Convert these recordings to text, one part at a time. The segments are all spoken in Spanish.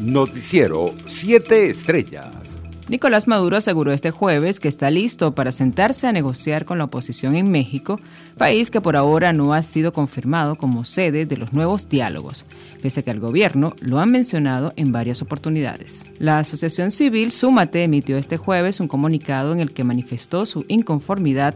Noticiero 7 Estrellas. Nicolás Maduro aseguró este jueves que está listo para sentarse a negociar con la oposición en México, país que por ahora no ha sido confirmado como sede de los nuevos diálogos, pese a que el gobierno lo ha mencionado en varias oportunidades. La Asociación Civil Súmate emitió este jueves un comunicado en el que manifestó su inconformidad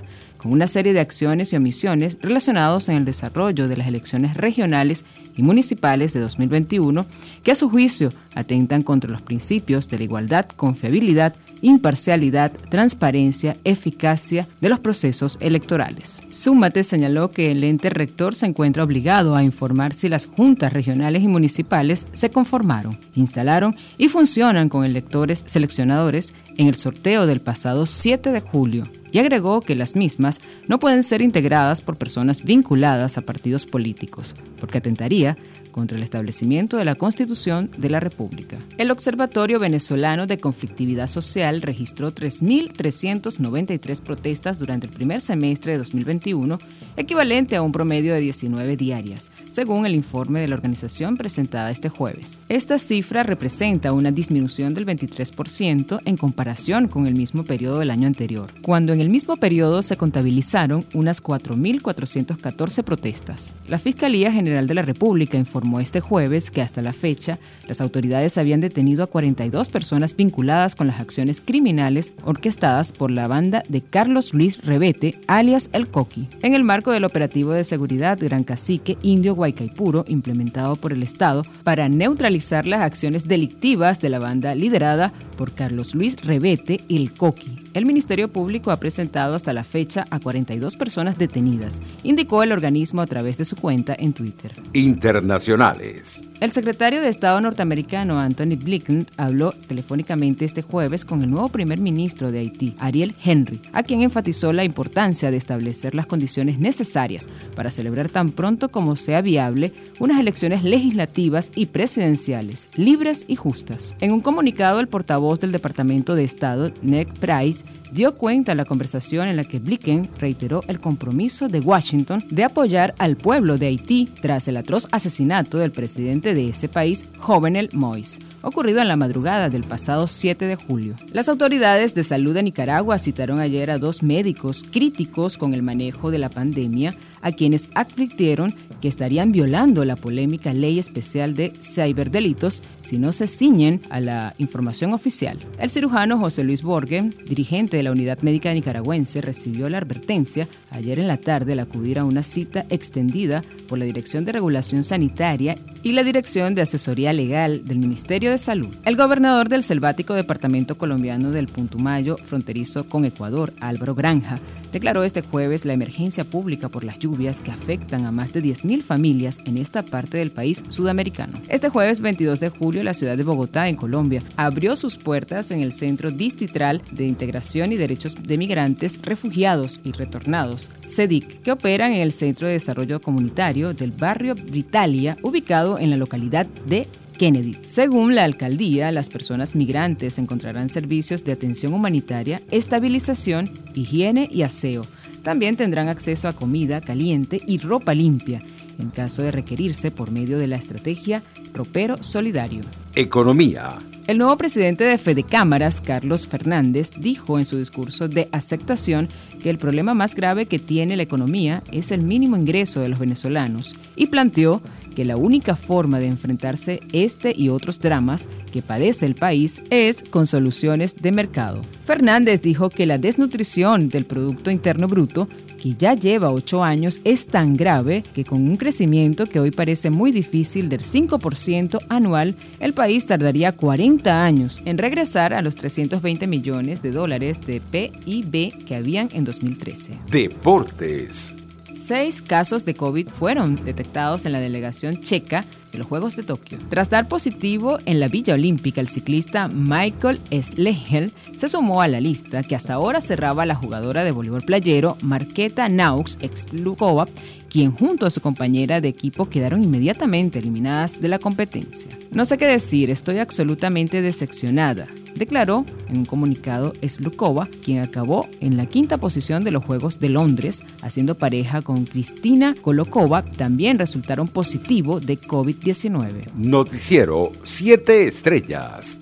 una serie de acciones y omisiones relacionados en el desarrollo de las elecciones regionales y municipales de 2021 que a su juicio atentan contra los principios de la igualdad, confiabilidad, imparcialidad, transparencia, eficacia de los procesos electorales. Súmate señaló que el ente rector se encuentra obligado a informar si las juntas regionales y municipales se conformaron, instalaron y funcionan con electores seleccionadores en el sorteo del pasado 7 de julio y agregó que las mismas no pueden ser integradas por personas vinculadas a partidos políticos, porque atentaría contra el establecimiento de la Constitución de la República. El Observatorio Venezolano de Conflictividad Social registró 3.393 protestas durante el primer semestre de 2021, equivalente a un promedio de 19 diarias, según el informe de la organización presentada este jueves. Esta cifra representa una disminución del 23% en comparación con el mismo periodo del año anterior, cuando en el mismo periodo se contabilizaron unas 4.414 protestas. La Fiscalía General de la República informó informó este jueves que hasta la fecha las autoridades habían detenido a 42 personas vinculadas con las acciones criminales orquestadas por la banda de Carlos Luis Rebete, alias El Coqui, en el marco del operativo de seguridad Gran Cacique Indio Guaycaipuro implementado por el Estado para neutralizar las acciones delictivas de la banda liderada por Carlos Luis Rebete, El Coqui. El Ministerio Público ha presentado hasta la fecha a 42 personas detenidas, indicó el organismo a través de su cuenta en Twitter. Internacionales. El secretario de Estado norteamericano Anthony Blinken habló telefónicamente este jueves con el nuevo primer ministro de Haití, Ariel Henry, a quien enfatizó la importancia de establecer las condiciones necesarias para celebrar tan pronto como sea viable unas elecciones legislativas y presidenciales, libres y justas. En un comunicado, el portavoz del Departamento de Estado, Ned Price, dio cuenta la conversación en la que Blinken reiteró el compromiso de Washington de apoyar al pueblo de Haití tras el atroz asesinato del presidente de ese país, Jovenel Moïse, ocurrido en la madrugada del pasado 7 de julio. Las autoridades de salud de Nicaragua citaron ayer a dos médicos críticos con el manejo de la pandemia, a quienes advirtieron que estarían violando la polémica ley especial de ciberdelitos si no se ciñen a la información oficial. El cirujano José Luis Borgen, dirigente de la Unidad Médica Nicaragüense, recibió la advertencia ayer en la tarde al acudir a una cita extendida por la Dirección de Regulación Sanitaria y la Dirección de Asesoría Legal del Ministerio de Salud. El gobernador del selvático departamento colombiano del Puntumayo, fronterizo con Ecuador, Álvaro Granja, declaró este jueves la emergencia pública por las lluvias que afectan a más de 10.000 familias en esta parte del país sudamericano. Este jueves 22 de julio, la ciudad de Bogotá, en Colombia, abrió sus puertas en el Centro Distrital de Integración y Derechos de Migrantes, Refugiados y Retornados, CEDIC, que operan en el Centro de Desarrollo Comunitario del barrio Britalia, ubicado en la localidad de Kennedy. Según la alcaldía, las personas migrantes encontrarán servicios de atención humanitaria, estabilización, higiene y aseo. También tendrán acceso a comida caliente y ropa limpia, en caso de requerirse por medio de la estrategia Ropero Solidario. Economía. El nuevo presidente de Fede Cámaras, Carlos Fernández, dijo en su discurso de aceptación que el problema más grave que tiene la economía es el mínimo ingreso de los venezolanos y planteó que la única forma de enfrentarse este y otros dramas que padece el país es con soluciones de mercado. Fernández dijo que la desnutrición del Producto Interno Bruto que ya lleva ocho años es tan grave que con un crecimiento que hoy parece muy difícil del 5% anual, el país tardaría 40 años en regresar a los 320 millones de dólares de PIB que habían en 2013. Deportes. Seis casos de COVID fueron detectados en la delegación checa de los Juegos de Tokio. Tras dar positivo en la Villa Olímpica, el ciclista Michael Slehel se sumó a la lista que hasta ahora cerraba la jugadora de voleibol playero Marqueta Naux, ex Lukova, quien junto a su compañera de equipo quedaron inmediatamente eliminadas de la competencia. No sé qué decir, estoy absolutamente decepcionada declaró en un comunicado Slukova, quien acabó en la quinta posición de los Juegos de Londres, haciendo pareja con Cristina Kolokova, también resultaron positivo de COVID-19. Noticiero 7 Estrellas.